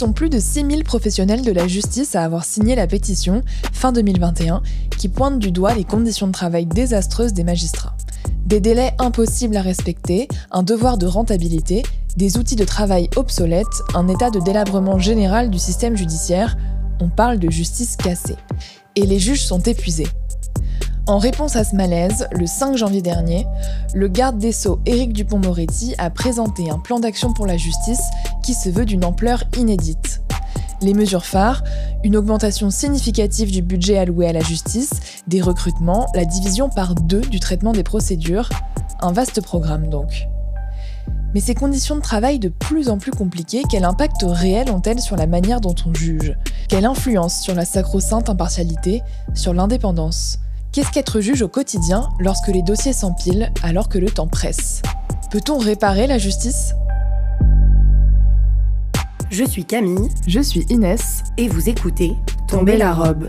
sont plus de 6000 professionnels de la justice à avoir signé la pétition fin 2021 qui pointe du doigt les conditions de travail désastreuses des magistrats. Des délais impossibles à respecter, un devoir de rentabilité, des outils de travail obsolètes, un état de délabrement général du système judiciaire, on parle de justice cassée. Et les juges sont épuisés. En réponse à ce malaise, le 5 janvier dernier, le garde des Sceaux Éric Dupont-Moretti a présenté un plan d'action pour la justice se veut d'une ampleur inédite. Les mesures phares, une augmentation significative du budget alloué à la justice, des recrutements, la division par deux du traitement des procédures, un vaste programme donc. Mais ces conditions de travail de plus en plus compliquées, quel impact réel ont-elles sur la manière dont on juge? Quelle influence sur la sacro-sainte impartialité, sur l'indépendance? Qu'est-ce qu'être juge au quotidien lorsque les dossiers s'empilent alors que le temps presse? Peut-on réparer la justice? Je suis Camille. Je suis Inès. Et vous écoutez Tomber la robe.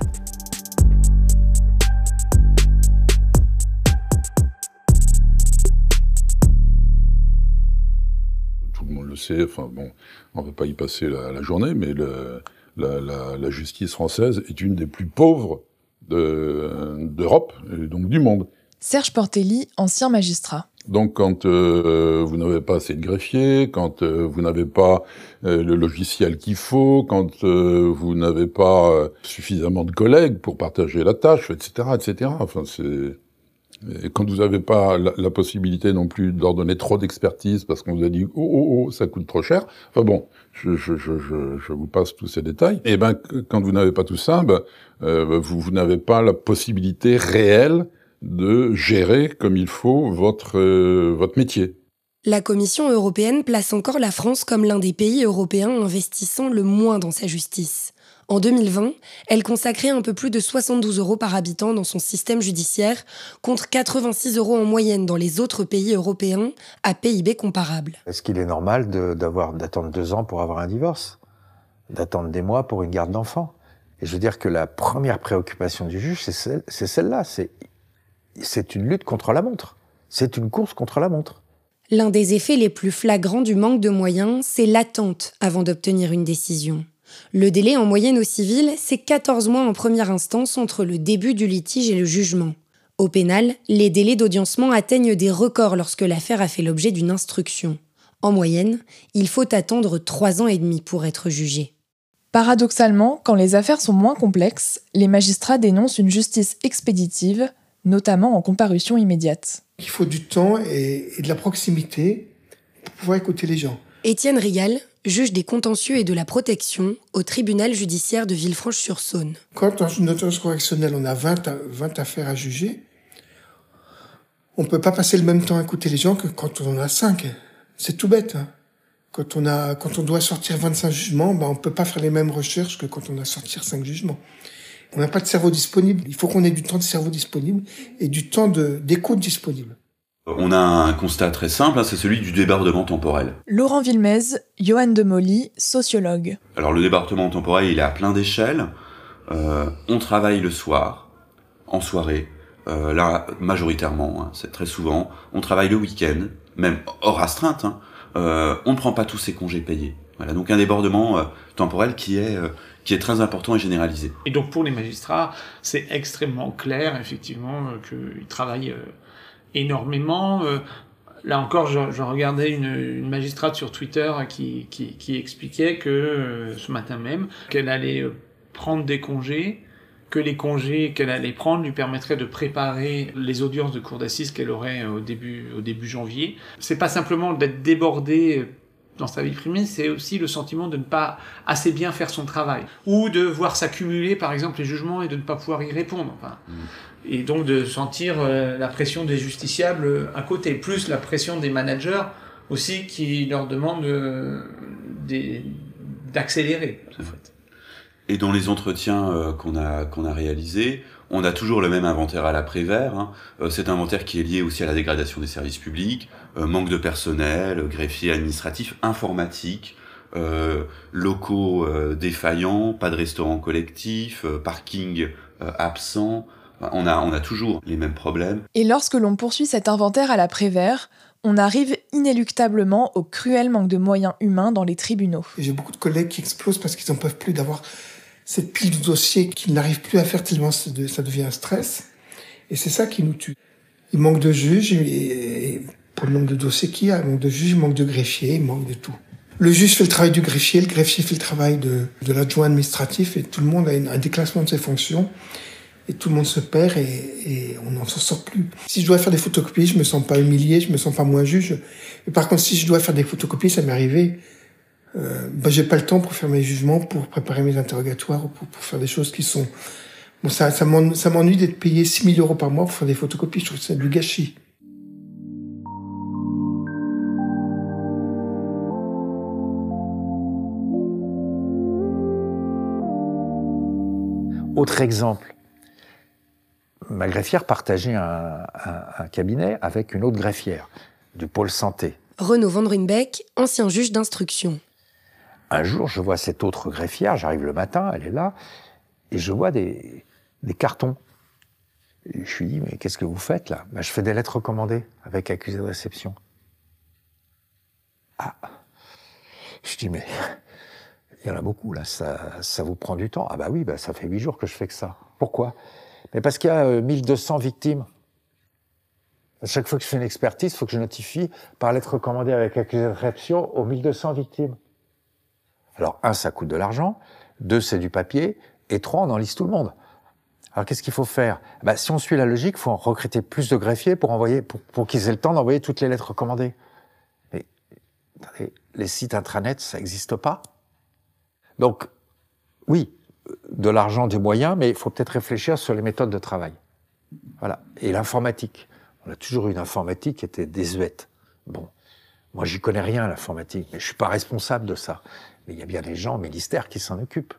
Tout le monde le sait, enfin bon, on ne va pas y passer la, journée, mais la justice française est une des plus pauvres d'Europe et donc du monde. Serge Portelli, ancien magistrat. Donc quand euh, vous n'avez pas assez de greffiers, quand euh, vous n'avez pas euh, le logiciel qu'il faut, quand vous n'avez pas suffisamment de collègues pour partager la tâche, etc., etc. Enfin, c'est quand vous n'avez pas la, possibilité non plus d'ordonner trop d'expertise parce qu'on vous a dit oh oh oh ça coûte trop cher. Enfin bon, je, je, je, je vous passe tous ces détails. Et eh ben quand vous n'avez pas tout ça, ben, euh, vous, vous n'avez pas la possibilité réelle de gérer comme il faut votre euh, votre métier. La Commission européenne place encore la France comme l'un des pays européens investissant le moins dans sa justice. En 2020, elle consacrait un peu plus de 72 euros par habitant dans son système judiciaire, contre 86 euros en moyenne dans les autres pays européens à PIB comparable. Est-ce qu'il est normal d'attendre deux ans pour avoir un divorce? D'attendre des mois pour une garde d'enfants? Et je veux dire que la première préoccupation du juge, c'est celle-là. C'est une lutte contre la montre. C'est une course contre la montre. L'un des effets les plus flagrants du manque de moyens, c'est l'attente avant d'obtenir une décision. Le délai en moyenne au civil, c'est 14 mois en première instance entre le début du litige et le jugement. Au pénal, les délais d'audiencement atteignent des records lorsque l'affaire a fait l'objet d'une instruction. En moyenne, il faut attendre 3 ans et demi pour être jugé. Paradoxalement, quand les affaires sont moins complexes, les magistrats dénoncent une justice expéditive, notamment en comparution immédiate. Il faut du temps et, de la proximité pour pouvoir écouter les gens. Étienne Rigal, juge des contentieux et de la protection au tribunal judiciaire de Villefranche-sur-Saône. Quand dans une audience correctionnelle, on a 20, 20 affaires à juger, on ne peut pas passer le même temps à écouter les gens que quand on en a 5. C'est tout bête. Hein. Quand on a, quand on doit sortir 25 jugements, ben on peut pas faire les mêmes recherches que quand on a sorti 5 jugements. On n'a pas de cerveau disponible. Il faut qu'on ait du temps de cerveau disponible et du temps d'écoute disponible. On a un constat très simple, hein, c'est celui du débordement temporel. Laurent Villemez, Johan de Molly, sociologue. Alors le débordement temporel, il est à plein d'échelles. Euh, on travaille le soir, en soirée, euh, là majoritairement, hein, c'est très souvent. On travaille le week-end, même hors astreinte. Hein. Euh, on ne prend pas tous ses congés payés. Voilà, donc un débordement temporel qui est qui est très important et généralisé. Et donc pour les magistrats, c'est extrêmement clair effectivement qu'ils travaillent énormément. Euh, là encore, je, regardais une, magistrate sur Twitter qui, expliquait que euh, ce matin même, qu'elle allait euh, prendre des congés, que les congés qu'elle allait prendre lui permettraient de préparer les audiences de cour d'assises qu'elle aurait au début, au début janvier. C'est pas simplement d'être débordé dans sa vie privée, c'est aussi le sentiment de ne pas assez bien faire son travail. Ou de voir s'accumuler, par exemple, les jugements et de ne pas pouvoir y répondre. Enfin, mm et donc de sentir euh, la pression des justiciables à côté, plus la pression des managers aussi qui leur demandent euh, d'accélérer. En fait. Et dans les entretiens qu'on a, qu'on a réalisés, on a toujours le même inventaire à l'après-vert. Hein. cet inventaire qui est lié aussi à la dégradation des services publics, manque de personnel, greffier administratif, informatique, euh, locaux euh, défaillants, pas de restaurant collectif, euh, parking absent. On a, on a toujours les mêmes problèmes. Et lorsque l'on poursuit cet inventaire à la Prévert, on arrive inéluctablement au cruel manque de moyens humains dans les tribunaux. J'ai beaucoup de collègues qui explosent parce qu'ils n'en peuvent plus d'avoir cette pile de dossiers qu'ils n'arrivent plus à faire tellement ça devient un stress. Et c'est ça qui nous tue. Il manque de juges, et pour le nombre de dossiers qu'il y a, il manque de juges, il manque de greffiers, il manque de tout. Le juge fait le travail du greffier, le greffier fait le travail de, de l'adjoint administratif et tout le monde a un déclassement de ses fonctions et tout le monde se perd et, et on n'en sort plus. Si je dois faire des photocopies, je me sens pas humilié, je me sens pas moins juge. Mais par contre, si je dois faire des photocopies, ça m'est arrivé. Euh, ben, j'ai pas le temps pour faire mes jugements, pour préparer mes interrogatoires, pour, pour faire des choses qui sont. Bon, ça, ça m'ennuie d'être payé 6000 euros par mois pour faire des photocopies. Je trouve que c'est du gâchis. Autre exemple, ma greffière partageait un, cabinet avec une autre greffière du pôle santé. Renaud Van ancien juge d'instruction. Un jour, je vois cette autre greffière, j'arrive le matin, elle est là, et je vois des, cartons. je lui dis, mais qu'est-ce que vous faites là? Ben, Je fais des lettres recommandées avec accusé de réception. Ah Je dis, mais il y en a beaucoup, là. Ça, ça vous prend du temps? Ah bah oui, bah ça fait huit jours que je fais que ça. Pourquoi? Mais parce qu'il y a 1200 euh, victimes. À chaque fois que je fais une expertise, il faut que je notifie par lettre recommandée avec accusé de réception aux 1200 victimes. Alors, un, ça coûte de l'argent. Deux, c'est du papier. Et trois, on enlise tout le monde. Alors, qu'est-ce qu'il faut faire? Bah, Si on suit la logique, il faut en recruter plus de greffiers pour envoyer, pour, qu'ils aient le temps d'envoyer toutes les lettres recommandées. Mais, les sites intranet, ça n'existe pas? Donc, oui, de l'argent, des moyens, mais il faut peut-être réfléchir sur les méthodes de travail. Voilà. Et l'informatique. On a toujours eu une informatique qui était désuète. Bon. Moi, j'y connais rien, l'informatique, mais je suis pas responsable de ça. Mais il y a bien des gens au ministère qui s'en occupent.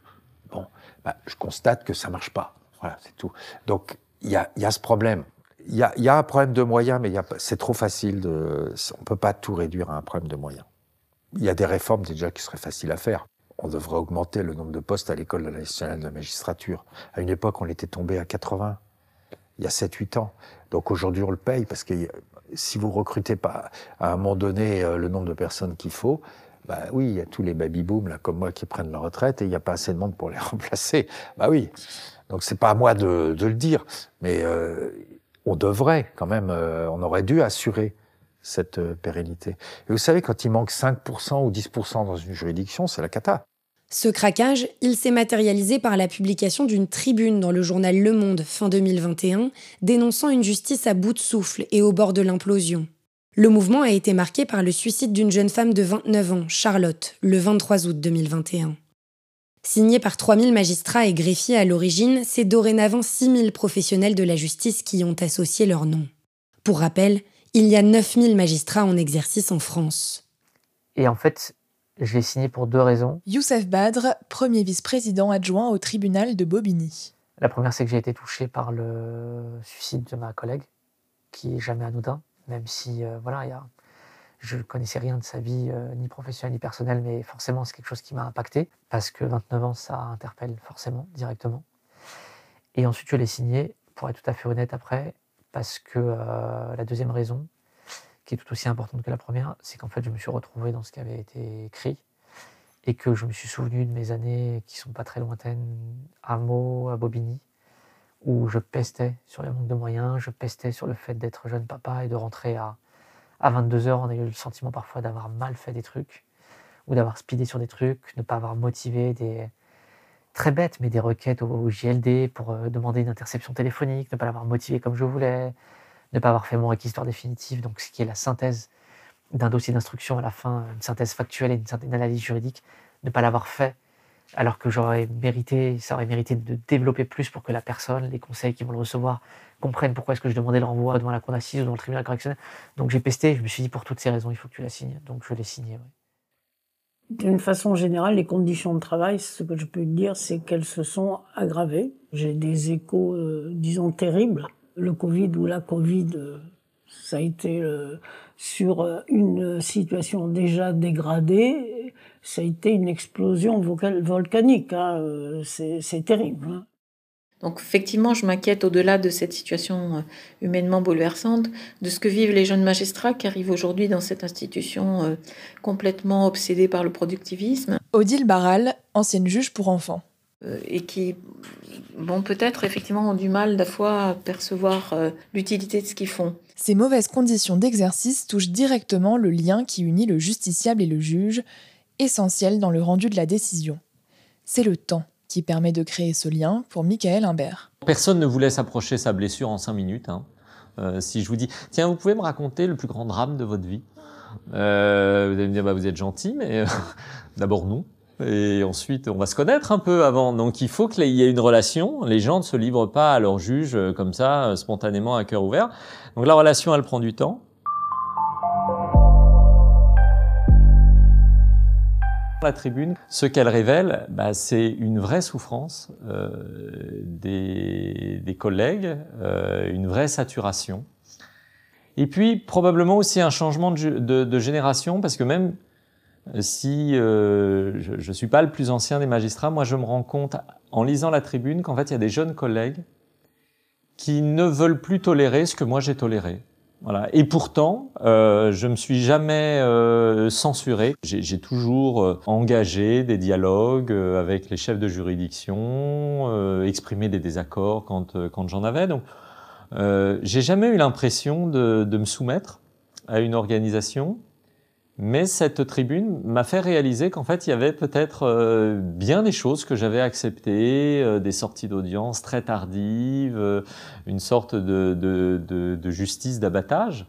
Bon. Bah, je constate que ça marche pas. Voilà, c'est tout. Donc, il y a, y a ce problème. Il y a, y a, un problème de moyens, mais c'est trop facile de, on peut pas tout réduire à un problème de moyens. Il y a des réformes déjà qui seraient faciles à faire on devrait augmenter le nombre de postes à l'école nationale de la magistrature. À une époque, on était tombé à 80, il y a 7-8 ans. Donc aujourd'hui, on le paye parce que si vous recrutez pas à un moment donné euh, le nombre de personnes qu'il faut, bah oui, il y a tous les baby-boom là comme moi qui prennent la retraite et il n'y a pas assez de monde pour les remplacer. Bah oui. Donc c'est pas à moi de, le dire, mais euh, on devrait quand même, euh, on aurait dû assurer cette pérennité. Et vous savez, quand il manque 5% ou 10% dans une juridiction, c'est la cata. Ce craquage, il s'est matérialisé par la publication d'une tribune dans le journal Le Monde fin 2021, dénonçant une justice à bout de souffle et au bord de l'implosion. Le mouvement a été marqué par le suicide d'une jeune femme de 29 ans, Charlotte, le 23 août 2021. Signé par 3000 magistrats et greffiers à l'origine, c'est dorénavant 6000 professionnels de la justice qui ont associé leur nom. Pour rappel, il y a 9000 magistrats en exercice en France. Et en fait, je l'ai signé pour deux raisons. Youssef Badr, premier vice-président adjoint au tribunal de Bobigny. La première, c'est que j'ai été touché par le suicide de ma collègue, qui est jamais anodin, même si euh, voilà, y je connaissais rien de sa vie, euh, ni professionnelle ni personnelle, mais forcément, c'est quelque chose qui m'a impacté, parce que 29 ans, ça interpelle forcément, directement. Et ensuite, je l'ai signé, pour être tout à fait honnête après, parce que euh, la deuxième raison, qui est tout aussi importante que la première, c'est qu'en fait, je me suis retrouvé dans ce qui avait été écrit et que je me suis souvenu de mes années qui sont pas très lointaines à Meaux, à Bobigny, où je pestais sur le manque de moyens, je pestais sur le fait d'être jeune papa et de rentrer à, à 22 heures. On a eu le sentiment parfois d'avoir mal fait des trucs ou d'avoir speedé sur des trucs, ne pas avoir motivé des très bêtes, mais des requêtes au, JLD pour euh, demander une interception téléphonique, ne pas l'avoir motivé comme je voulais, ne pas avoir fait mon réquisitoire définitif, donc ce qui est la synthèse d'un dossier d'instruction à la fin, une synthèse factuelle et une, analyse juridique, ne pas l'avoir fait, alors que j'aurais mérité, ça aurait mérité de développer plus pour que la personne, les conseils qui vont le recevoir, comprennent pourquoi est-ce que je demandais le renvoi devant la cour d'assises ou devant le tribunal correctionnel. Donc j'ai pesté, je me suis dit pour toutes ces raisons, il faut que tu la signes. Donc je l'ai signé. D'une façon générale, les conditions de travail, ce que je peux dire, c'est qu'elles se sont aggravées. J'ai des échos, euh, disons, terribles. Le Covid ou la Covid, euh, ça a été euh, sur une situation déjà dégradée, ça a été une explosion volcanique. Hein. C'est terrible. Hein. Donc effectivement, je m'inquiète au-delà de cette situation euh, humainement bouleversante, de ce que vivent les jeunes magistrats qui arrivent aujourd'hui dans cette institution euh, complètement obsédée par le productivisme. Odile Barral, ancienne juge pour enfants. Euh, et qui, bon, peut-être effectivement ont du mal des fois à percevoir l'utilité de ce qu'ils font. Ces mauvaises conditions d'exercice touchent directement le lien qui unit le justiciable et le juge, essentiel dans le rendu de la décision. C'est le temps qui permet de créer ce lien pour Michael Imbert. Personne ne vous laisse approcher sa blessure en cinq minutes. Hein. Euh, si je vous dis, tiens, vous pouvez me raconter le plus grand drame de votre vie? Euh, Vous allez me dire, bah, vous êtes gentil, mais euh, d'abord nous. Et ensuite, on va se connaître un peu avant. Donc, il faut qu'il y ait une relation. Les gens ne se livrent pas à leur juge comme ça, spontanément, à cœur ouvert. Donc, la relation, elle prend du temps. La tribune, ce qu'elle révèle, bah, c'est une vraie souffrance euh, des, collègues, euh, une vraie saturation. Et puis probablement aussi un changement de, génération, parce que même si euh, je ne suis pas le plus ancien des magistrats, moi je me rends compte en lisant la tribune qu'en fait il y a des jeunes collègues qui ne veulent plus tolérer ce que moi j'ai toléré. Voilà. Et pourtant, euh, je me suis jamais euh, censuré. J'ai toujours euh, engagé des dialogues euh, avec les chefs de juridiction, euh, exprimé des désaccords quand, quand j'en avais. Donc, j'ai jamais eu l'impression de, de, me soumettre à une organisation. Mais cette tribune m'a fait réaliser qu'en fait, il y avait peut-être euh, bien des choses que j'avais acceptées, euh, des sorties d'audience très tardives, euh, une sorte de, de, de, justice d'abattage.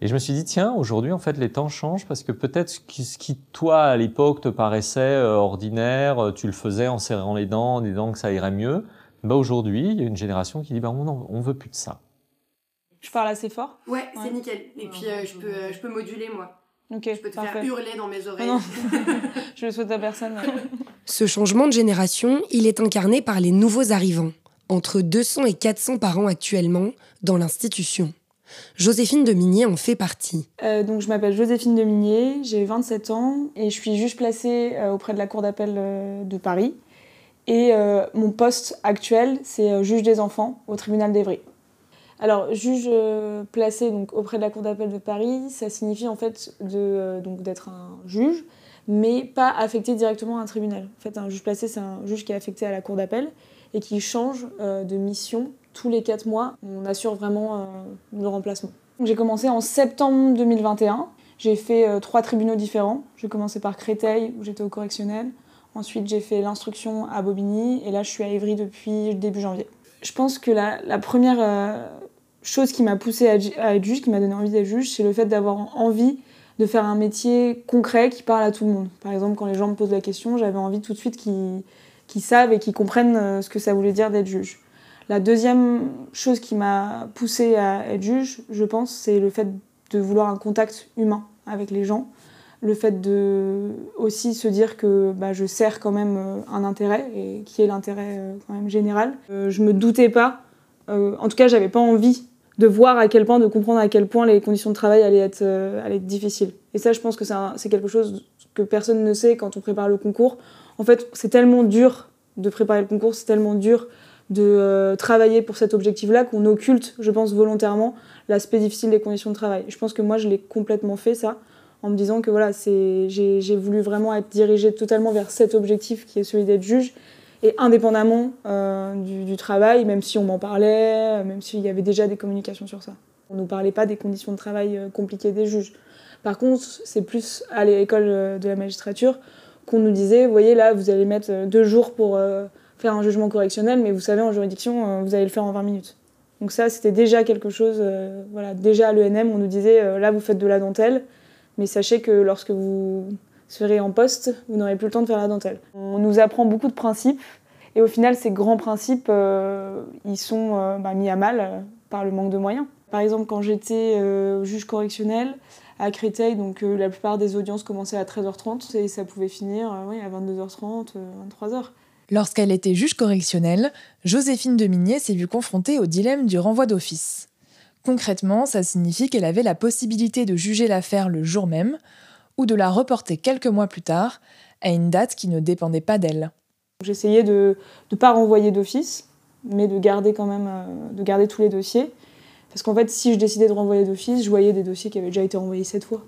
Et je me suis dit, tiens, aujourd'hui, en fait, les temps changent parce que peut-être ce qui, toi, à l'époque, te paraissait ordinaire, tu le faisais en serrant les dents, en disant que ça irait mieux. Bah, aujourd'hui, il y a une génération qui dit, bah, on, on veut plus de ça. Je parle assez fort? Ouais, c'est nickel. Et puis, je, peux, je peux moduler, moi. Je peux te faire hurler dans mes oreilles. je le souhaite à personne. Ce changement de génération, il est incarné par les nouveaux arrivants, entre 200 et 400 par an actuellement, dans l'institution. Joséphine de Minier en fait partie. Euh, donc je m'appelle Joséphine de Minier, j'ai 27 ans et je suis juge placée euh, auprès de la Cour d'appel euh, de Paris. Et mon poste actuel, c'est juge des enfants au tribunal d'Evry. Alors, juge euh, placé donc, auprès de la Cour d'appel de Paris, ça signifie en fait euh, d'être un juge, mais pas affecté directement à un tribunal. En fait, un juge placé, c'est un juge qui est affecté à la Cour d'appel et qui change euh, de mission tous les quatre mois. On assure vraiment le remplacement. J'ai commencé en septembre 2021. J'ai fait trois tribunaux différents. J'ai commencé par Créteil, où j'étais au correctionnel. Ensuite, j'ai fait l'instruction à Bobigny. Et là, je suis à Évry depuis début janvier. Je pense que la première chose qui m'a poussée à, être juge, qui m'a donné envie d'être juge, c'est le fait d'avoir envie de faire un métier concret qui parle à tout le monde. Par exemple, quand les gens me posent la question, j'avais envie tout de suite qu'ils savent et qu'ils comprennent euh, ce que ça voulait dire d'être juge. La deuxième chose qui m'a poussée à être juge, je pense, c'est le fait de vouloir un contact humain avec les gens. Le fait de aussi se dire que bah, je sers quand même euh, un intérêt, et qui est l'intérêt euh, quand même général. Je me doutais pas, en tout cas j'avais pas envie de voir à quel point, de comprendre à quel point les conditions de travail allaient être, euh, allaient être difficiles. Et ça, je pense que c'est quelque chose que personne ne sait quand on prépare le concours. En fait, c'est tellement dur de préparer le concours, c'est tellement dur de euh, travailler pour cet objectif-là qu'on occulte, je pense, volontairement l'aspect difficile des conditions de travail. Je pense que moi, je l'ai complètement fait, ça, en me disant que voilà, j'ai voulu vraiment être dirigée totalement vers cet objectif qui est celui d'être juge et indépendamment euh, du, travail, même si on m'en parlait, même s'il y avait déjà des communications sur ça. On ne nous parlait pas des conditions de travail euh, compliquées des juges. Par contre, c'est plus à l'école euh, de la magistrature qu'on nous disait, vous voyez là, vous allez mettre deux jours pour faire un jugement correctionnel, mais vous savez, en juridiction, vous allez le faire en 20 minutes. Donc ça, c'était déjà quelque chose, voilà, déjà à l'ENM, on nous disait, là, vous faites de la dentelle, mais sachez que lorsque vous serez en poste, vous n'aurez plus le temps de faire la dentelle. On nous apprend beaucoup de principes et au final, ces grands principes, euh, ils sont euh, bah, mis à mal euh, par le manque de moyens. Par exemple, quand j'étais juge correctionnel, à Créteil, donc la plupart des audiences commençaient à 13h30 et ça pouvait finir oui, à 22h30, 23h. Lorsqu'elle était juge correctionnelle, Joséphine Demigné s'est vue confrontée au dilemme du renvoi d'office. Concrètement, ça signifie qu'elle avait la possibilité de juger l'affaire le jour même ou de la reporter quelques mois plus tard à une date qui ne dépendait pas d'elle. J'essayais de ne pas renvoyer d'office, mais de garder quand même euh, de garder tous les dossiers. Parce qu'en fait, si je décidais de renvoyer d'office, je voyais des dossiers qui avaient déjà été renvoyés sept fois,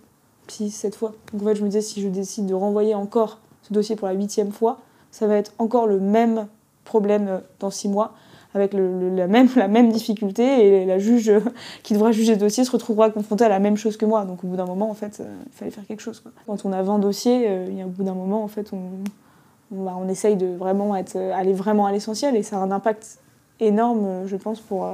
six, sept fois. Donc en fait, je me disais, si je décide de renvoyer encore ce dossier pour la huitième fois, ça va être encore le même problème euh, dans six mois, avec la, même, difficulté, et la juge euh, qui devra juger le dossier se retrouvera confrontée à la même chose que moi. Donc au bout d'un moment, en fait, il fallait faire quelque chose. Quand on a 20 dossiers, il y a, au bout d'un moment, en fait, on, essaye de vraiment être, aller vraiment à l'essentiel et ça a un impact énorme, je pense, pour, euh,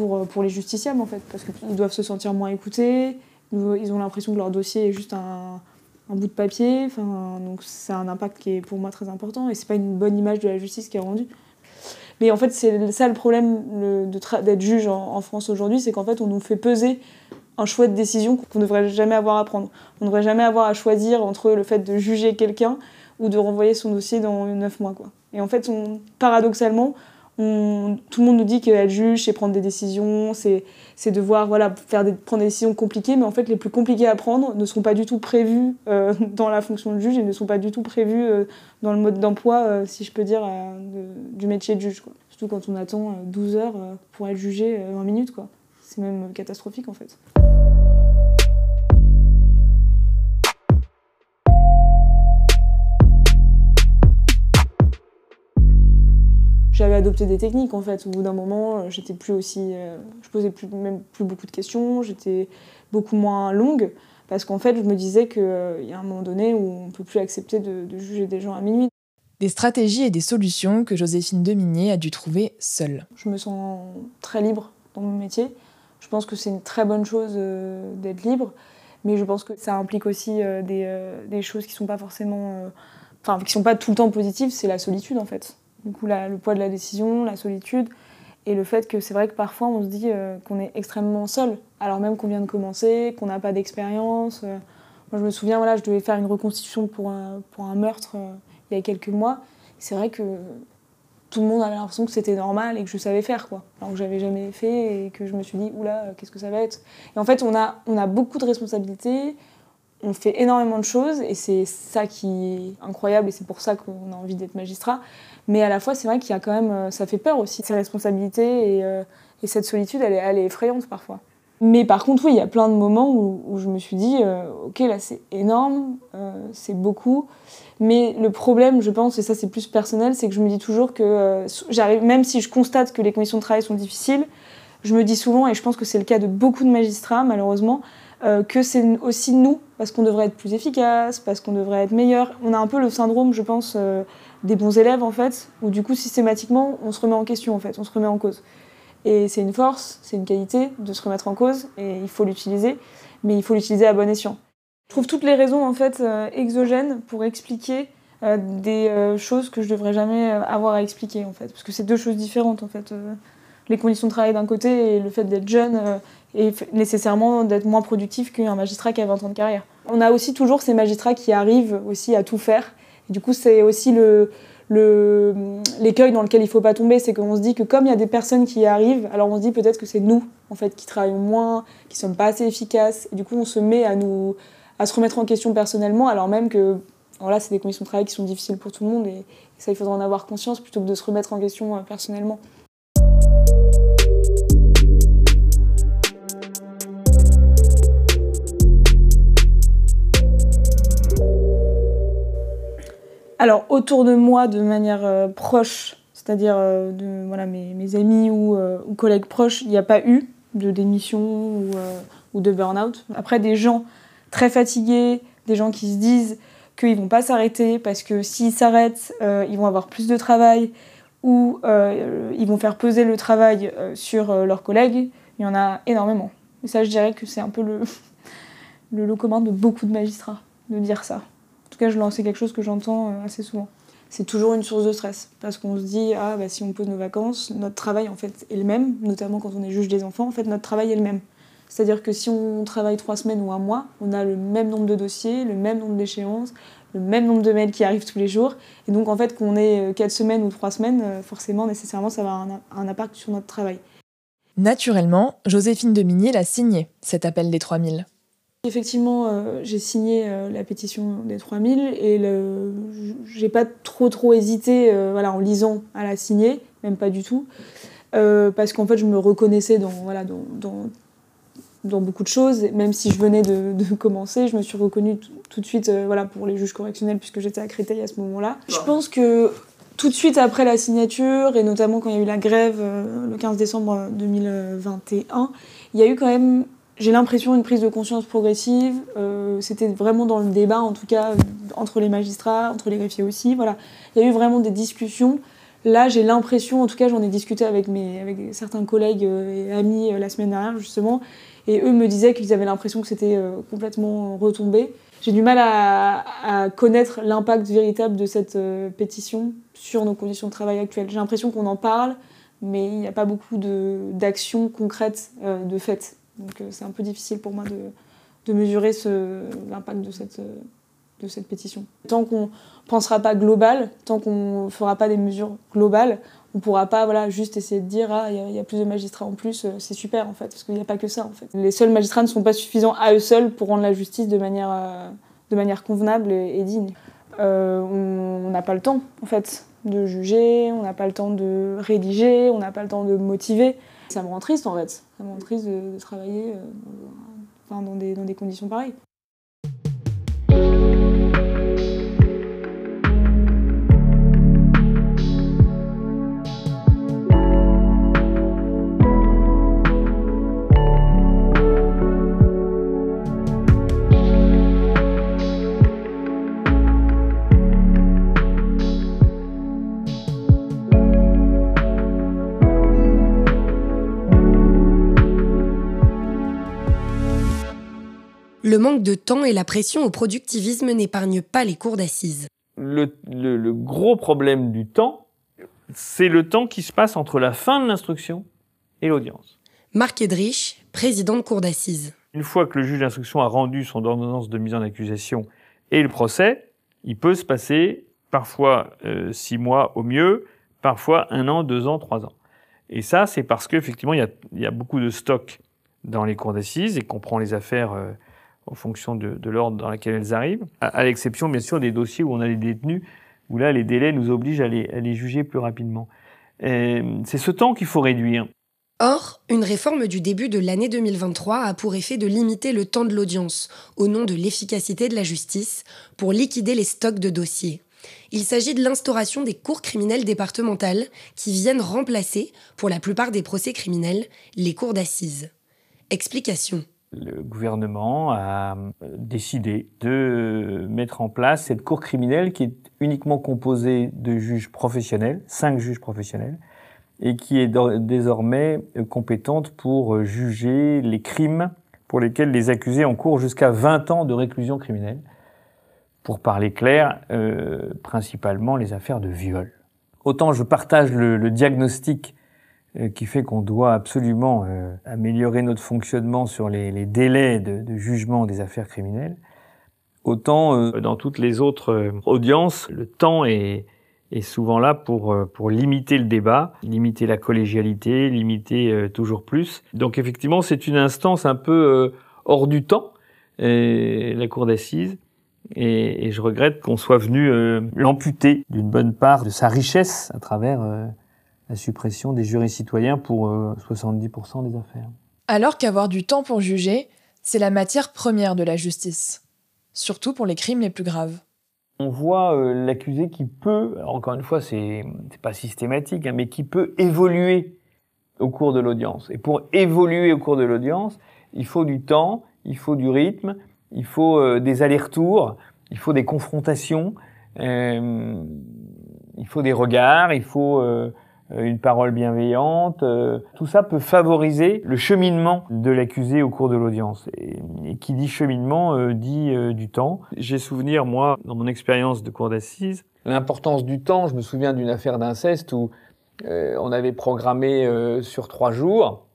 euh, pour les justiciables en fait, parce qu'ils doivent se sentir moins écoutés, ils ont l'impression que leur dossier est juste un, un bout de papier, enfin, donc c'est un impact qui est pour moi très important et c'est pas une bonne image de la justice qui est rendue. Mais en fait, c'est ça le problème d'être juge en, France aujourd'hui, c'est qu'en fait, on nous fait peser un choix de décision qu'on ne devrait jamais avoir à prendre. On ne devrait jamais avoir à choisir entre le fait de juger quelqu'un ou de renvoyer son dossier dans 9 mois. Quoi. Et en fait, paradoxalement, tout le monde nous dit qu'être juge, c'est prendre des décisions, c'est, devoir voilà, faire des, prendre des décisions compliquées, mais en fait, les plus compliquées à prendre ne sont pas du tout prévues euh, dans la fonction de juge et ne sont pas du tout prévues euh, dans le mode d'emploi, euh, si je peux dire, du métier de juge. Surtout quand on attend 12 heures pour être jugé 20 minutes. Quoi. C'est même catastrophique en fait. J'avais adopté des techniques en fait. Au bout d'un moment, euh, j'étais plus aussi, euh, je posais plus, même plus beaucoup de questions, j'étais beaucoup moins longue parce qu'en fait, je me disais qu'il euh, y a un moment donné où on peut plus accepter de, juger des gens à minuit. Des stratégies et des solutions que Joséphine Demigné a dû trouver seule. Je me sens très libre dans mon métier. Je pense que c'est une très bonne chose d'être libre, mais je pense que ça implique aussi des, des, choses qui sont pas forcément, enfin, qui sont pas tout le temps positives. C'est la solitude en fait. Du coup, le poids de la décision, la solitude, et le fait que c'est vrai que parfois on se dit euh, qu'on est extrêmement seul, alors même qu'on vient de commencer, qu'on n'a pas d'expérience. Euh. moi, je me souviens, voilà, je devais faire une reconstitution pour un, pour un meurtre euh, il y a quelques mois. C'est vrai que tout le monde avait l'impression que c'était normal et que je savais faire, quoi. Alors que j'avais jamais fait et que je me suis dit, oula, qu'est-ce que ça va être? Et en fait, on a, on a beaucoup de responsabilités, on fait énormément de choses et c'est ça qui est incroyable et c'est pour ça qu'on a envie d'être magistrat. Mais à la fois, c'est vrai qu'il y a quand même, euh, ça fait peur aussi, ces responsabilités et, euh, et cette solitude, elle est, effrayante parfois. Mais par contre, oui, il y a plein de moments où, je me suis dit, euh, ok, là c'est énorme, c'est beaucoup. Mais le problème, je pense, et ça c'est plus personnel, c'est que je me dis toujours que même si je constate que les conditions de travail sont difficiles, je me dis souvent, et je pense que c'est le cas de beaucoup de magistrats malheureusement, que c'est aussi nous, parce qu'on devrait être plus efficace, parce qu'on devrait être meilleur. On a un peu le syndrome, je pense, des bons élèves en fait, où du coup systématiquement on se remet en question en fait, on se remet en cause. Et c'est une force, c'est une qualité de se remettre en cause et il faut l'utiliser, mais il faut l'utiliser à bon escient. Je trouve toutes les raisons en fait euh, exogènes pour expliquer euh, des euh, choses que je devrais jamais avoir à expliquer en fait, parce que c'est deux choses différentes en fait. les conditions de travail d'un côté et le fait d'être jeune et nécessairement d'être moins productif qu'un magistrat qui a 20 ans de carrière. On a aussi toujours ces magistrats qui arrivent aussi à tout faire du coup, c'est aussi l'écueil dans lequel il ne faut pas tomber, c'est qu'on se dit que comme il y a des personnes qui y arrivent, alors on se dit peut-être que c'est nous, en fait, qui travaillons moins, qui ne sommes pas assez efficaces, et du coup on se met à, nous, se remettre en question personnellement, alors même que voilà, c'est des conditions de travail qui sont difficiles pour tout le monde, et ça il faudra en avoir conscience plutôt que de se remettre en question euh, personnellement. Alors, autour de moi, de manière euh, proche, c'est-à-dire euh, de voilà, mes, amis euh, ou, collègues proches, il n'y a pas eu de démission ou, ou de burn-out. Après, des gens très fatigués, des gens qui se disent qu'ils ne vont pas s'arrêter parce que s'ils s'arrêtent, ils vont avoir plus de travail ou ils vont faire peser le travail sur leurs collègues, il y en a énormément. Et ça, je dirais que c'est un peu le, le lot commun de beaucoup de magistrats de dire ça. En tout cas, je c'est quelque chose que j'entends euh, assez souvent. C'est toujours une source de stress parce qu'on se dit ah bah si on pose nos vacances, notre travail en fait est le même, notamment quand on est juge des enfants, en fait notre travail est le même. C'est-à-dire que si on travaille trois semaines ou un mois, on a le même nombre de dossiers, le même nombre d'échéances, le même nombre de mails qui arrivent tous les jours. Et donc en fait, qu'on ait quatre semaines ou trois semaines, forcément, nécessairement, ça va avoir un, impact sur notre travail. Naturellement, Joséphine Demigny l'a signé, cet appel des 3000. Effectivement, euh, j'ai signé euh, la pétition des 3000 et le... j'ai pas trop trop hésité euh, voilà, en lisant à la signer, même pas du tout, parce qu'en fait je me reconnaissais dans, voilà, dans, dans, dans, beaucoup de choses, même si je venais de, de commencer, je me suis reconnue tout de suite voilà, pour les juges correctionnels puisque j'étais à Créteil à ce moment-là. Je pense que tout de suite après la signature, et notamment quand il y a eu la grève le 15 décembre 2021, il y a eu quand même j'ai l'impression une prise de conscience progressive. Euh, c'était vraiment dans le débat, en tout cas, entre les magistrats, entre les greffiers aussi. Voilà, il y a eu vraiment des discussions. Là, j'ai l'impression, en tout cas, j'en ai discuté avec, mes, avec certains collègues euh, et amis euh, la semaine dernière, justement, et eux me disaient qu'ils avaient l'impression que c'était complètement retombé. J'ai du mal à, à connaître l'impact véritable de cette pétition sur nos conditions de travail actuelles. J'ai l'impression qu'on en parle, mais il n'y a pas beaucoup d'actions concrètes de fait. Donc euh, c'est un peu difficile pour moi de, mesurer l'impact de cette, euh, de cette pétition. Tant qu'on ne pensera pas global, tant qu'on ne fera pas des mesures globales, on ne pourra pas voilà, juste essayer de dire ah il y, a plus de magistrats en plus, euh, c'est super en fait, parce qu'il n'y a pas que ça en fait. Les seuls magistrats ne sont pas suffisants à eux seuls pour rendre la justice de manière, de manière convenable et, digne. on n'a pas le temps en fait de juger, on n'a pas le temps de rédiger, on n'a pas le temps de motiver. Ça me rend triste en fait. Ça me rend triste de, travailler euh, dans des conditions pareilles. Le manque de temps et la pression au productivisme n'épargnent pas les cours d'assises. Le, gros problème du temps, c'est le temps qui se passe entre la fin de l'instruction et l'audience. Marc Edrich, président de cour d'assises. Une fois que le juge d'instruction a rendu son ordonnance de mise en accusation et le procès, il peut se passer parfois euh, six mois au mieux, parfois un an, deux ans, trois ans. Et ça, c'est parce qu'effectivement, il y a, beaucoup de stock dans les cours d'assises et qu'on prend les affaires euh, en fonction de, l'ordre dans lequel elles arrivent, à, l'exception bien sûr des dossiers où on a les détenus, où là les délais nous obligent à les, à les juger plus rapidement. C'est ce temps qu'il faut réduire. Or, une réforme du début de l'année 2023 a pour effet de limiter le temps de l'audience, au nom de l'efficacité de la justice, pour liquider les stocks de dossiers. Il s'agit de l'instauration des cours criminelles départementales qui viennent remplacer, pour la plupart des procès criminels, les cours d'assises. Explication le gouvernement a euh, décidé de mettre en place cette cour criminelle qui est uniquement composée de juges professionnels, cinq juges professionnels, et qui est désormais euh, compétente pour euh, juger les crimes pour lesquels les accusés encourent jusqu'à 20 ans de réclusion criminelle. Pour parler clair, principalement les affaires de viol. Autant je partage le, diagnostic euh, qui fait qu'on doit absolument euh, améliorer notre fonctionnement sur les, les délais de, de, jugement des affaires criminelles, autant euh, dans toutes les autres audiences, le temps est, est souvent là pour, pour limiter le débat, limiter la collégialité, limiter toujours plus. Donc effectivement, c'est une instance un peu hors du temps, la cour d'assises. Et, et, je regrette qu'on soit venu l'amputer d'une bonne part de sa richesse à travers la suppression des jurys citoyens pour 70% euh, des affaires. Alors qu'avoir du temps pour juger, c'est la matière première de la justice, surtout pour les crimes les plus graves. On voit euh, l'accusé qui peut, encore une fois, c'est pas systématique, hein, mais qui peut évoluer au cours de l'audience. Et pour évoluer au cours de l'audience, il faut du temps, il faut du rythme, il faut euh, des allers-retours, il faut des confrontations, il faut des regards, il faut euh, une parole bienveillante. Euh, tout ça peut favoriser le cheminement de l'accusé au cours de l'audience. Et, qui dit cheminement euh, dit du temps. J'ai souvenir, moi, dans mon expérience de cour d'assises, l'importance du temps. Je me souviens d'une affaire d'inceste où on avait programmé sur trois jours.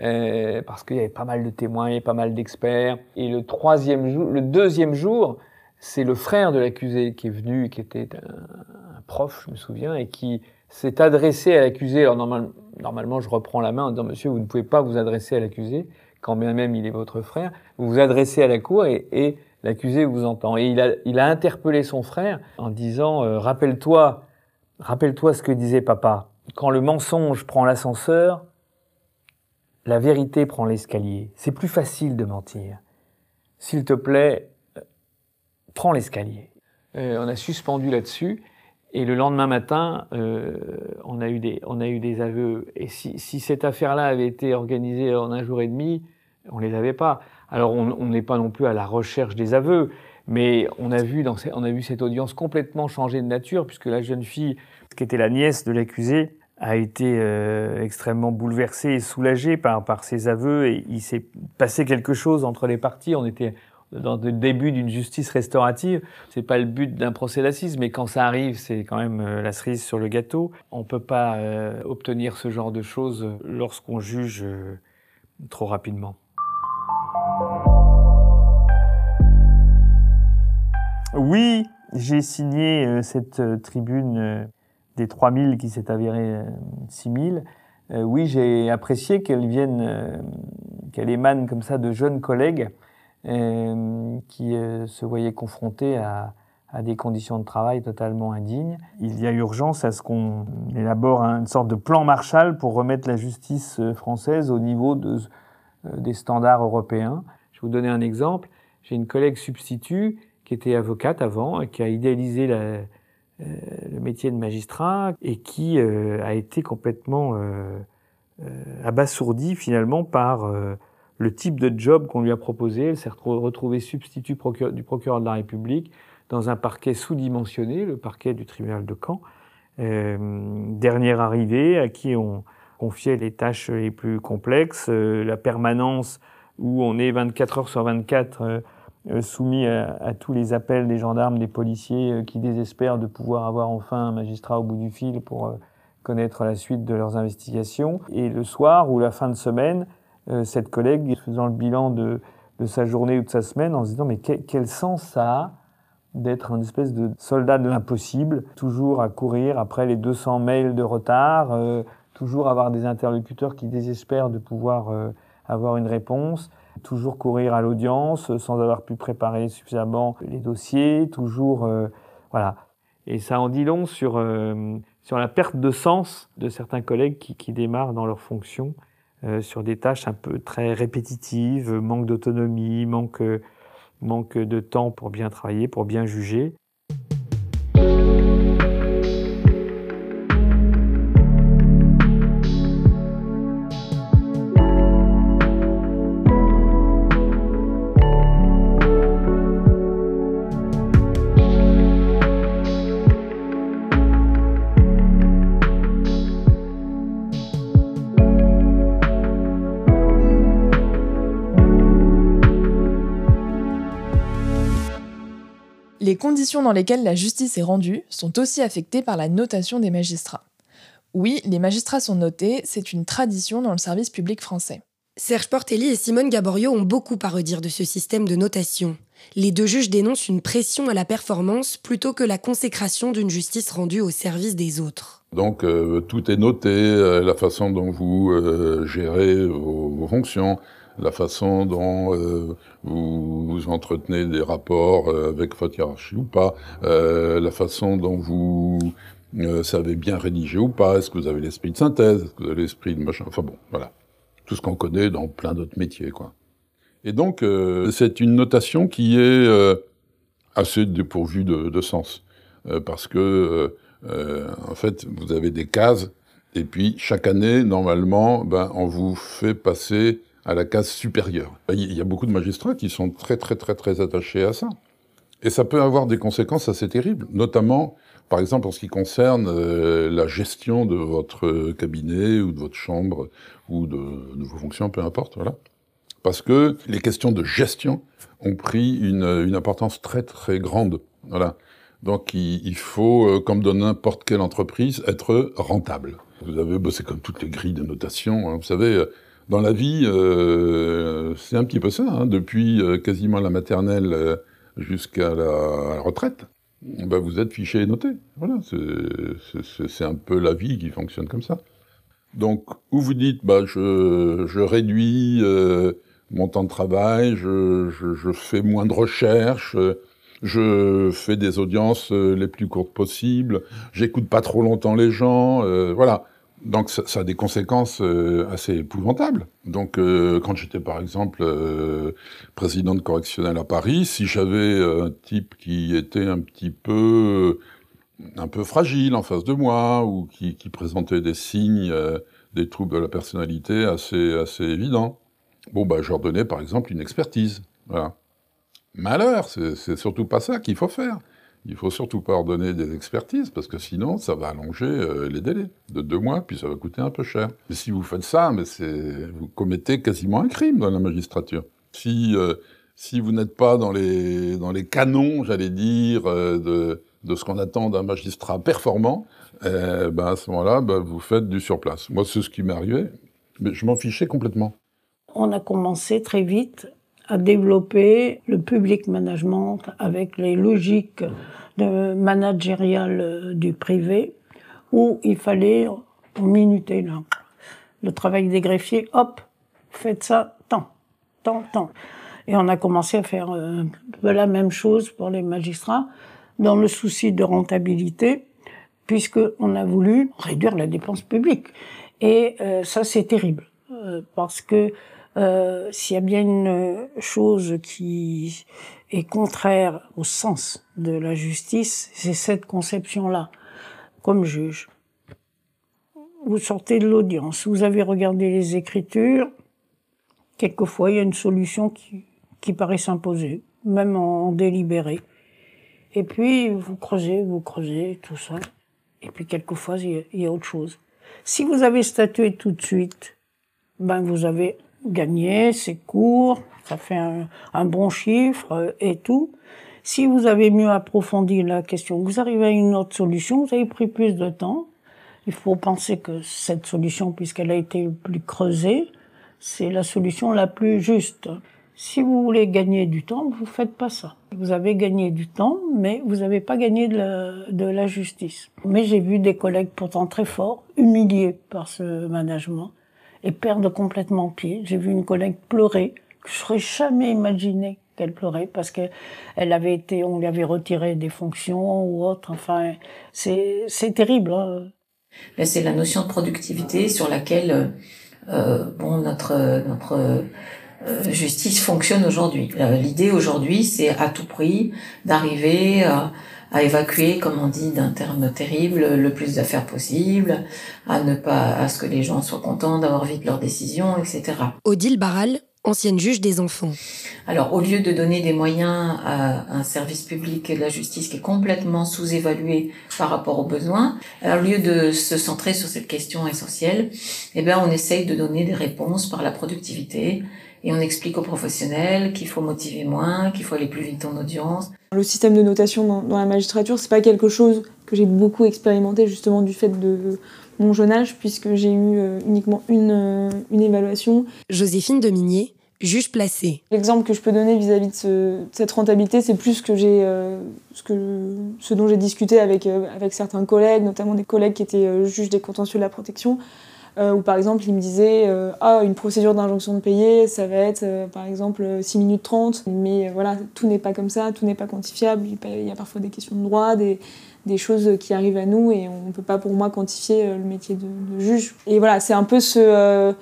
euh, parce qu'il y avait pas mal de témoins, pas mal d'experts. Et le troisième jour, le deuxième jour, c'est le frère de l'accusé qui est venu, qui était un, prof, je me souviens, et qui s'est adressé à l'accusé. Alors normalement, je reprends la main en disant Monsieur, vous ne pouvez pas vous adresser à l'accusé, quand bien même il est votre frère. Vous vous adressez à la cour et, et l'accusé vous entend. Et il a, il a interpellé son frère en disant euh, Rappelle-toi, rappelle-toi ce que disait papa. Quand le mensonge prend l'ascenseur, la vérité prend l'escalier. C'est plus facile de mentir. S'il te plaît, euh, prends l'escalier. Euh, on a suspendu là-dessus. Et le lendemain matin, euh, on, a eu des, on a eu des aveux. Et si, si cette affaire-là avait été organisée en un jour et demi, on les avait pas. Alors on n'est pas non plus à la recherche des aveux, mais on a vu dans on a vu cette audience complètement changer de nature puisque la jeune fille, qui était la nièce de l'accusé, a été euh, extrêmement bouleversée et soulagée par, par ses aveux et il s'est passé quelque chose entre les parties. On était dans le début d'une justice restaurative. C'est pas le but d'un procès d'assises, mais quand ça arrive, c'est quand même euh, la cerise sur le gâteau. On peut pas euh, obtenir ce genre de choses lorsqu'on juge trop rapidement. Oui, j'ai signé cette tribune des 3000 qui s'est avéré 6000, euh, euh, oui, j'ai apprécié qu'elle vienne, euh, qu'elle émane comme ça de jeunes collègues qui se voyaient confrontés à, à, des conditions de travail totalement indignes. Il y a urgence à ce qu'on élabore une sorte de plan Marshall pour remettre la justice française au niveau de, des standards européens. Je vais vous donner un exemple. J'ai une collègue substitut qui était avocate avant, et qui a idéalisé la, euh, le métier de magistrat et qui euh, a été complètement euh, abasourdi finalement par le type de job qu'on lui a proposé. Elle s'est retrouvée substitut du procureur de la République dans un parquet sous-dimensionné, le parquet du tribunal de Caen. dernière arrivée, à qui on confiait les tâches les plus complexes, la permanence où on est 24 heures sur 24 euh, soumis à, tous les appels des gendarmes, des policiers euh, qui désespèrent de pouvoir avoir enfin un magistrat au bout du fil pour euh, connaître la suite de leurs investigations. Et le soir ou la fin de semaine, cette collègue faisant le bilan de, de, sa journée ou de sa semaine en se disant mais quel, sens ça a d'être un espèce de soldat de l'impossible, toujours à courir après les 200 mails de retard, toujours avoir des interlocuteurs qui désespèrent de pouvoir avoir une réponse, toujours courir à l'audience sans avoir pu préparer suffisamment les dossiers, toujours euh, voilà. Et ça en dit long sur euh, sur la perte de sens de certains collègues qui, qui démarrent dans leurs fonctions euh, sur des tâches un peu très répétitives, manque d'autonomie, manque manque de temps pour bien travailler, pour bien juger. Conditions dans lesquelles la justice est rendue sont aussi affectées par la notation des magistrats. Oui, les magistrats sont notés, c'est une tradition dans le service public français. Serge Portelli et Simone Gaborio ont beaucoup à redire de ce système de notation. Les deux juges dénoncent une pression à la performance plutôt que la consécration d'une justice rendue au service des autres. Donc euh, tout est noté, euh, la façon dont vous euh, gérez vos, fonctions, la façon dont euh, vous, entretenez des rapports euh, avec votre hiérarchie ou pas, euh, la façon dont vous savez bien rédiger ou pas, est-ce que vous avez l'esprit de synthèse, est-ce que vous avez l'esprit de machin, enfin bon, voilà. Tout ce qu'on connaît dans plein d'autres métiers, quoi. Et donc, c'est une notation qui est assez dépourvue de, de sens. parce que, en fait, vous avez des cases, et puis chaque année, normalement, ben, on vous fait passer à la case supérieure. Il y a beaucoup de magistrats qui sont très très très très attachés à ça. Et ça peut avoir des conséquences assez terribles, notamment, par exemple, en ce qui concerne euh, la gestion de votre cabinet ou de votre chambre ou de, vos fonctions, peu importe, voilà. Parce que les questions de gestion ont pris une, une importance très très grande, voilà. Donc il, faut, euh, comme dans n'importe quelle entreprise, être rentable. Vous avez, bah, c'est comme toutes les grilles de notation, hein, vous savez, dans la vie, euh, c'est un petit peu ça, hein, depuis euh, quasiment la maternelle euh, jusqu'à la retraite. Ben, vous êtes fiché et noté. Voilà, c'est un peu la vie qui fonctionne comme ça. Donc, où vous dites, bah, je, je réduis euh, mon temps de travail, je, je, je, fais moins de recherches, je fais des audiences euh, les plus courtes possibles, j'écoute pas trop longtemps les gens, euh, voilà. Donc ça, a des conséquences euh, assez épouvantables. Donc euh, quand j'étais par exemple euh, président de correctionnel à Paris, si j'avais un type qui était un petit peu un peu fragile en face de moi ou qui, qui présentait des signes des troubles de la personnalité assez assez évidents, bon bah je leur donnais par exemple une expertise. Voilà. Malheur, c'est surtout pas ça qu'il faut faire. Il faut surtout pas ordonner des expertises parce que sinon ça va allonger euh, les délais de deux mois, puis ça va coûter un peu cher. Et si vous faites ça, mais vous commettez quasiment un crime dans la magistrature. Si euh, si vous n'êtes pas dans les dans les canons, j'allais dire, euh, de de ce qu'on attend d'un magistrat performant, ben à ce moment-là, ben, vous faites du surplace. Moi, c'est ce qui m'est arrivé, mais je m'en fichais complètement. On a commencé très vite à développer le public management avec les logiques de managériales du privé, où il fallait minuter le travail des greffiers, hop, faites ça, tant, tant, tant. Et on a commencé à faire euh, la même chose pour les magistrats, dans le souci de rentabilité, puisque on a voulu réduire la dépense publique. Et euh, ça, c'est terrible, euh, parce que euh, s'il y a bien une chose qui est contraire au sens de la justice, c'est cette conception-là. Comme juge, vous sortez de l'audience, vous avez regardé les écritures, quelquefois il y a une solution qui, qui paraît s'imposer, même en, délibéré. Et puis vous creusez, vous creusez, tout ça. Et puis quelquefois il y y a autre chose. Si vous avez statué tout de suite, ben vous avez gagné, c'est court, ça fait un, bon chiffre et tout. Si vous avez mieux approfondi la question, vous arrivez à une autre solution, vous avez pris plus de temps. Il faut penser que cette solution, puisqu'elle a été plus creusée, c'est la solution la plus juste. Si vous voulez gagner du temps, vous faites pas ça. Vous avez gagné du temps, mais vous n'avez pas gagné de la, de la justice. Mais j'ai vu des collègues pourtant très forts, humiliés par ce management et perdre complètement pied. J'ai vu une collègue pleurer, que je n'aurais jamais imaginé qu'elle pleurait parce qu'elle avait été, on lui avait retiré des fonctions ou autre. Enfin, c'est terrible. Hein. C'est la notion de productivité sur laquelle, euh, bon, notre notre euh, justice fonctionne aujourd'hui. Euh, L'idée aujourd'hui, c'est à tout prix d'arriver à à évacuer, comme on dit d'un terme terrible, le plus d'affaires possible, à ne pas, à ce que les gens soient contents d'avoir vite leurs décisions, etc. Odile Barral, ancienne juge des enfants. Alors, au lieu de donner des moyens à un service public de la justice qui est complètement sous-évalué par rapport aux besoins, alors, au lieu de se centrer sur cette question essentielle, eh bien, on essaye de donner des réponses par la productivité, et on explique aux professionnels qu'il faut motiver moins, qu'il faut aller plus vite en audience. Le système de notation dans, dans la magistrature, c'est pas quelque chose que j'ai beaucoup expérimenté justement du fait de mon jeune âge, puisque j'ai eu euh, uniquement une, euh, une évaluation. Joséphine Dominier, juge placée. L'exemple que je peux donner vis-à-vis -vis de, ce, de, cette rentabilité, c'est plus que j'ai, euh, ce, que, ce dont j'ai discuté avec, euh, avec certains collègues, notamment des collègues qui étaient euh, juges des contentieux de la protection, euh, où par exemple il me disait euh, ah une procédure d'injonction de payer ça va être euh, par exemple 6 minutes 30 mais voilà tout n'est pas comme ça tout n'est pas quantifiable. Il y a parfois des questions de droit des, choses qui arrivent à nous et on ne peut pas pour moi quantifier le métier de, juge. Et voilà c'est un peu ce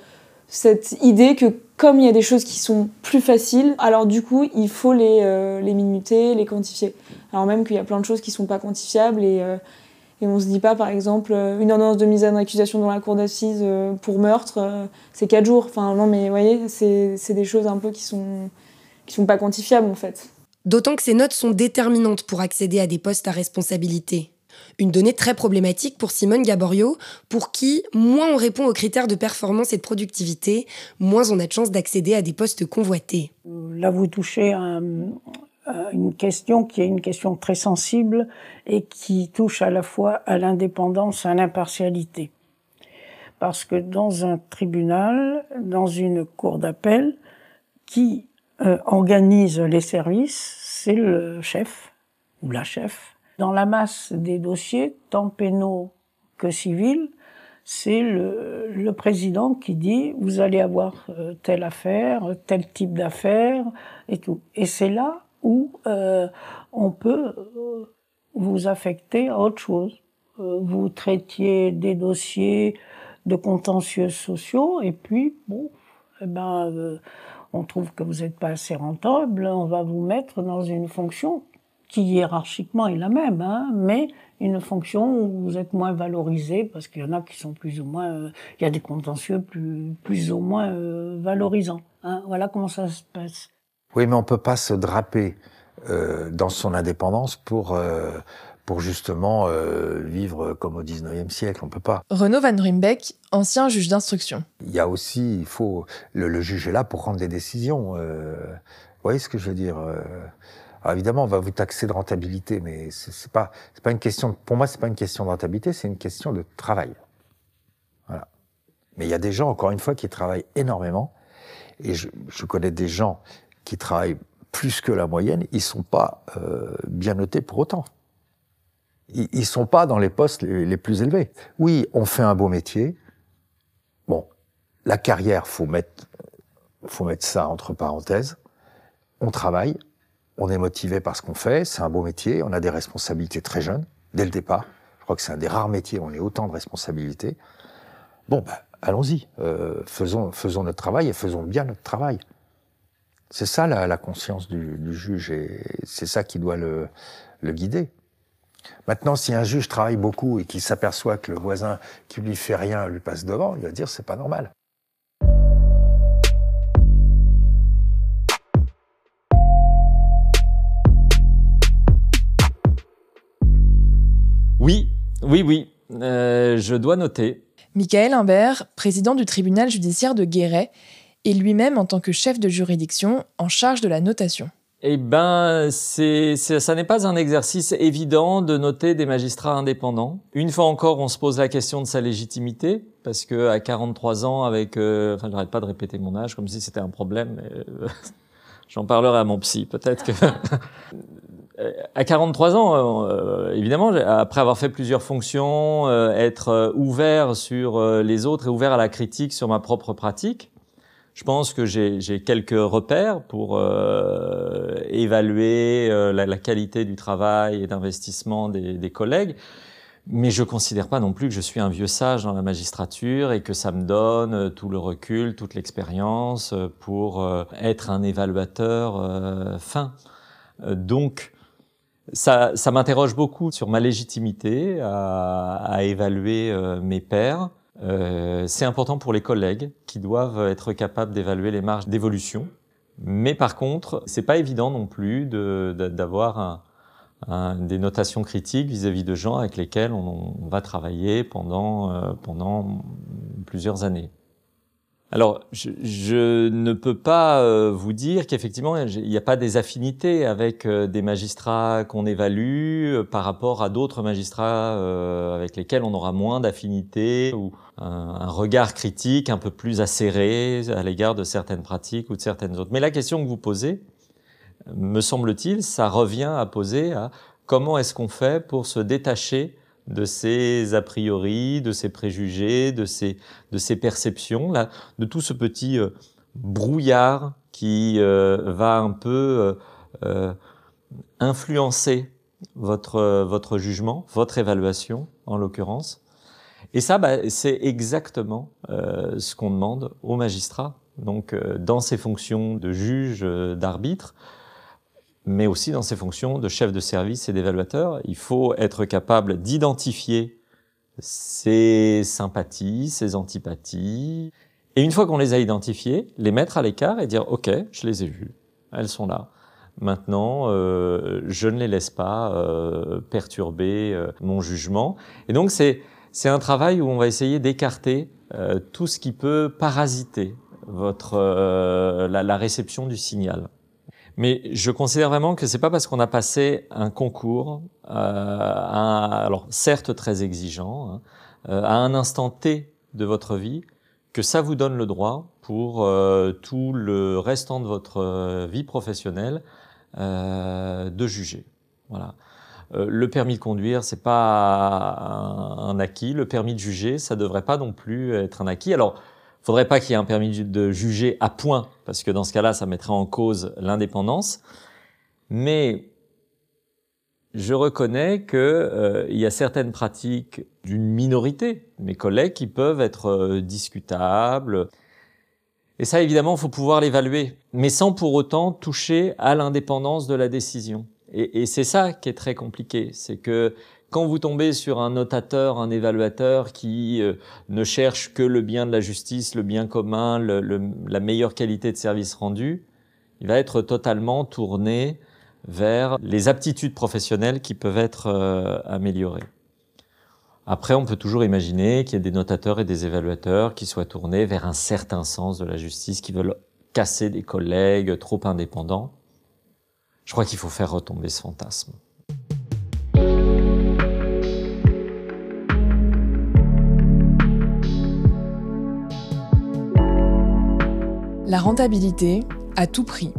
cette idée que comme il y a des choses qui sont plus faciles, alors du coup, il faut les, euh, les minuter, les quantifier. Alors même qu'il y a plein de choses qui sont pas quantifiables et, euh, et on se dit pas, par exemple, une ordonnance de mise en accusation dans la cour d'assises euh, pour meurtre, c'est 4 jours. Enfin non, mais vous voyez, c'est des choses un peu qui sont, qui sont pas quantifiables en fait. D'autant que ces notes sont déterminantes pour accéder à des postes à responsabilité. Une donnée très problématique pour Simone Gaborio, pour qui moins on répond aux critères de performance et de productivité, moins on a de chances d'accéder à des postes convoités. Là, vous touchez à, une question qui est une question très sensible et qui touche à la fois à l'indépendance, à l'impartialité. parce que dans un tribunal, dans une cour d'appel, qui euh, organise les services, c'est le chef ou la chef. Dans la masse des dossiers, tant pénaux que civils, c'est le, le, président qui dit vous allez avoir euh, telle affaire, tel type d'affaire et tout. Et c'est là où euh, on peut euh, vous affecter à autre chose. vous traitiez des dossiers de contentieux sociaux et puis bon, eh ben on trouve que vous n'êtes pas assez rentable, on va vous mettre dans une fonction qui hiérarchiquement est la même, hein, mais une fonction où vous êtes moins valorisé parce qu'il y en a qui sont plus ou moins, euh, il y a des contentieux plus, plus ou moins euh, valorisants. Hein. Voilà comment ça se passe. Oui, mais on peut pas se draper euh, dans son indépendance pour euh, pour justement euh, vivre comme au 19e siècle. On peut pas. Renaud Van Rimbeck, ancien juge d'instruction. Il y a aussi, il faut, le, le juge est là pour prendre des décisions. Euh, vous voyez ce que je veux dire euh, alors évidemment, on va vous taxer de rentabilité, mais c'est pas, c'est pas une question. Pour moi, c'est pas une question de rentabilité, c'est une question de travail. Voilà. Mais il y a des gens, encore une fois, qui travaillent énormément, et je, je connais des gens qui travaillent plus que la moyenne. Ils sont pas euh, bien notés pour autant. Ils, ils sont pas dans les postes les, plus élevés. Oui, on fait un beau métier. Bon, la carrière, faut mettre, faut mettre ça entre parenthèses. On travaille, on est motivé par ce qu'on fait, c'est un beau métier, on a des responsabilités très jeunes, dès le départ. Je crois que c'est un des rares métiers où on a autant de responsabilités. Bon, bah, allons-y, euh, faisons, faisons notre travail et faisons bien notre travail. C'est ça la, la conscience du, du, juge et c'est ça qui doit le, le guider. Maintenant, si un juge travaille beaucoup et qu'il s'aperçoit que le voisin qui lui fait rien lui passe devant, il va dire c'est pas normal. Oui, oui, oui, euh, je dois noter. Michael Imbert, président du tribunal judiciaire de Guéret, et lui-même en tant que chef de juridiction en charge de la notation. Eh ben, c'est, ça n'est pas un exercice évident de noter des magistrats indépendants. Une fois encore, on se pose la question de sa légitimité, parce que à 43 ans, avec, euh, enfin, j'arrête pas de répéter mon âge comme si c'était un problème. Euh, j'en parlerai à mon psy, peut-être que. à 43 ans, euh, évidemment, après avoir fait plusieurs fonctions, euh, être euh, ouvert sur les autres et ouvert à la critique sur ma propre pratique, je pense que j'ai quelques repères pour évaluer la, la, qualité du travail et d'investissement des, des, collègues. Mais je considère pas non plus que je suis un vieux sage dans la magistrature et que ça me donne tout le recul, toute l'expérience pour être un évaluateur fin. Donc, ça, ça m'interroge beaucoup sur ma légitimité à, à évaluer euh, mes pairs. Euh, c'est important pour les collègues qui doivent être capables d'évaluer les marges d'évolution. Mais par contre, c'est pas évident non plus d'avoir des notations critiques vis-à-vis -vis de gens avec lesquels on, on va travailler pendant, euh, pendant plusieurs années. Alors, je, je, ne peux pas euh, vous dire qu'effectivement, il n'y a pas des affinités avec euh, des magistrats qu'on évalue euh, par rapport à d'autres magistrats avec lesquels on aura moins d'affinités ou un, un, regard critique un peu plus acéré à l'égard de certaines pratiques ou de certaines autres. Mais la question que vous posez, me semble-t-il, ça revient à poser à comment est-ce qu'on fait pour se détacher de ces a priori, de ces préjugés, de ces, de ces perceptions, là, de tout ce petit euh, brouillard qui euh, va un peu euh, influencer votre, votre jugement, votre évaluation en l'occurrence. Et ça, bah, c'est exactement ce qu'on demande aux magistrats. Donc, dans ces fonctions de juge, d'arbitre, mais aussi dans ses fonctions de chef de service et d'évaluateur. Il faut être capable d'identifier ses sympathies, ses antipathies, et une fois qu'on les a identifiées, les mettre à l'écart et dire OK, je les ai vues, elles sont là. Maintenant, euh, je ne les laisse pas euh, perturber euh, mon jugement. Et donc c'est c'est un travail où on va essayer d'écarter euh, tout ce qui peut parasiter votre euh, la, la réception du signal. Mais je considère vraiment que c'est pas parce qu'on a passé un concours, euh, alors certes très exigeant, hein, euh, à un instant T de votre vie que ça vous donne le droit pour euh, tout le restant de votre euh, vie professionnelle euh, de juger. Voilà. le permis de conduire, c'est pas un, un, acquis. Le permis de juger, ça devrait pas non plus être un acquis. Alors, faudrait pas qu'il y ait un permis de juger à point, parce que dans ce cas-là, ça mettrait en cause l'indépendance. Mais je reconnais qu'il euh, y a certaines pratiques d'une minorité, mes collègues, qui peuvent être euh, discutables. Et ça, évidemment, faut pouvoir l'évaluer, mais sans pour autant toucher à l'indépendance de la décision. Et, et c'est ça qui est très compliqué, c'est que quand vous tombez sur un notateur, un évaluateur qui euh, ne cherche que le bien de la justice, le bien commun, le, la meilleure qualité de service rendu, il va être totalement tourné vers les aptitudes professionnelles qui peuvent être euh, améliorées. Après, on peut toujours imaginer qu'il y ait des notateurs et des évaluateurs qui soient tournés vers un certain sens de la justice, qui veulent casser des collègues trop indépendants. Je crois qu'il faut faire retomber ce fantasme. La rentabilité, à tout prix,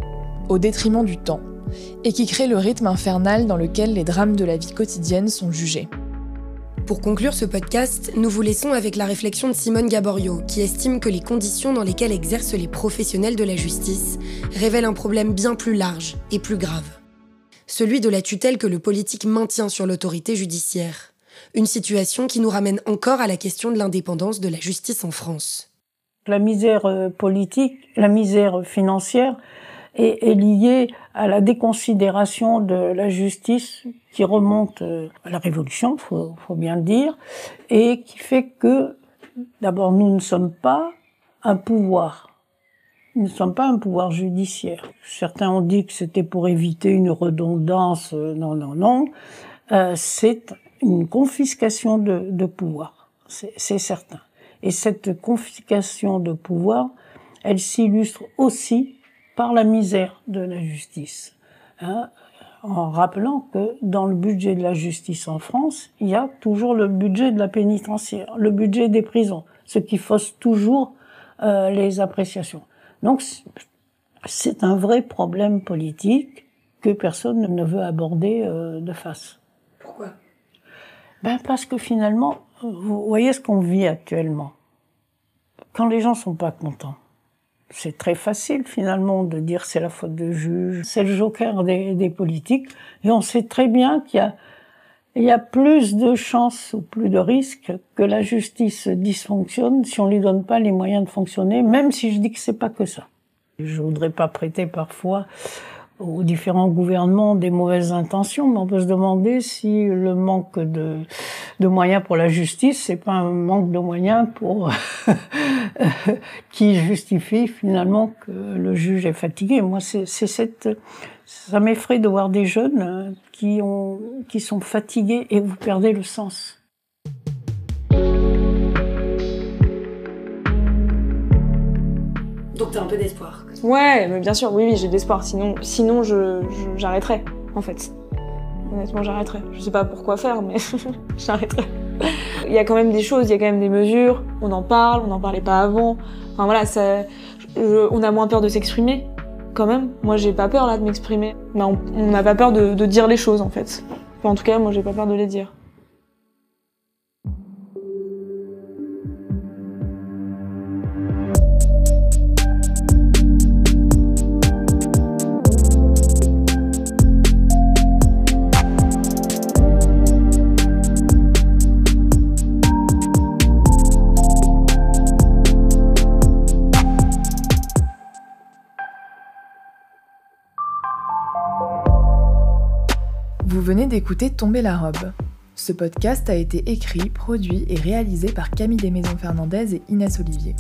au détriment du temps et qui crée le rythme infernal dans lequel les drames de la vie quotidienne sont jugés. Pour conclure ce podcast, nous vous laissons avec la réflexion de Simone Gaborio, qui estime que les conditions dans lesquelles exercent les professionnels de la justice révèlent un problème bien plus large et plus grave. Celui de la tutelle que le politique maintient sur l'autorité judiciaire. Une situation qui nous ramène encore à la question de l'indépendance de la justice en France. La misère euh, politique, la misère financière, est, liée à la déconsidération de la justice qui remonte euh, à la Révolution, faut, faut bien le dire, et qui fait que, d'abord, nous ne sommes pas un pouvoir. Nous ne sommes pas un pouvoir judiciaire. Certains ont dit que c'était pour éviter une redondance. Non, non, non. Euh, c'est une confiscation de pouvoir. C'est certain. Et cette confiscation de pouvoir, elle s'illustre aussi par la misère de la justice. Hein, en rappelant que dans le budget de la justice en France, il y a toujours le budget de la pénitentiaire, le budget des prisons, ce qui fausse toujours euh, les appréciations. Donc c'est un vrai problème politique que personne ne veut aborder euh, de face. Pourquoi? Ben parce que finalement, vous voyez ce qu'on vit actuellement. Quand les gens sont pas contents, c'est très facile finalement de dire c'est la faute de juge, c'est le joker des, des, politiques, et on sait très bien qu'il y a, il y a plus de chances ou plus de risques que la justice dysfonctionne si on lui donne pas les moyens de fonctionner, même si je dis que c'est pas que ça. Je voudrais pas prêter parfois aux différents gouvernements des mauvaises intentions, mais on peut se demander si le manque de, moyens pour la justice, c'est pas un manque de moyens pour qui justifie finalement que le juge est fatigué. Moi, c'est cette, ça m'effraie de voir des jeunes qui qui sont fatigués et vous perdez le sens. Donc t'as un peu d'espoir. Ouais, mais bien sûr, oui, oui, j'ai de l'espoir. Sinon, sinon, je, en fait. Honnêtement, j'arrêterais. Je sais pas pourquoi faire, mais j'arrêterais. Il y a quand même des choses, il y a quand même des mesures. On en parle, on n'en parlait pas avant. Enfin voilà, ça, on a moins peur de s'exprimer, quand même. Moi, j'ai pas peur là de m'exprimer. Mais on n'a pas peur de, de dire les choses, en fait. Enfin, en tout cas, moi, j'ai pas peur de les dire. D'écouter Tomber la robe. Ce podcast a été écrit, produit et réalisé par Camille Desmaisons Fernandez et Inès Olivier.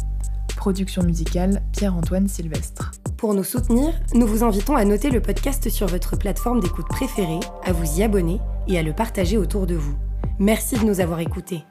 Production musicale Pierre-Antoine Sylvestre. Pour nous soutenir, nous vous invitons à noter le podcast sur votre plateforme d'écoute préférée, à vous y abonner et à le partager autour de vous. Merci de nous avoir écoutés.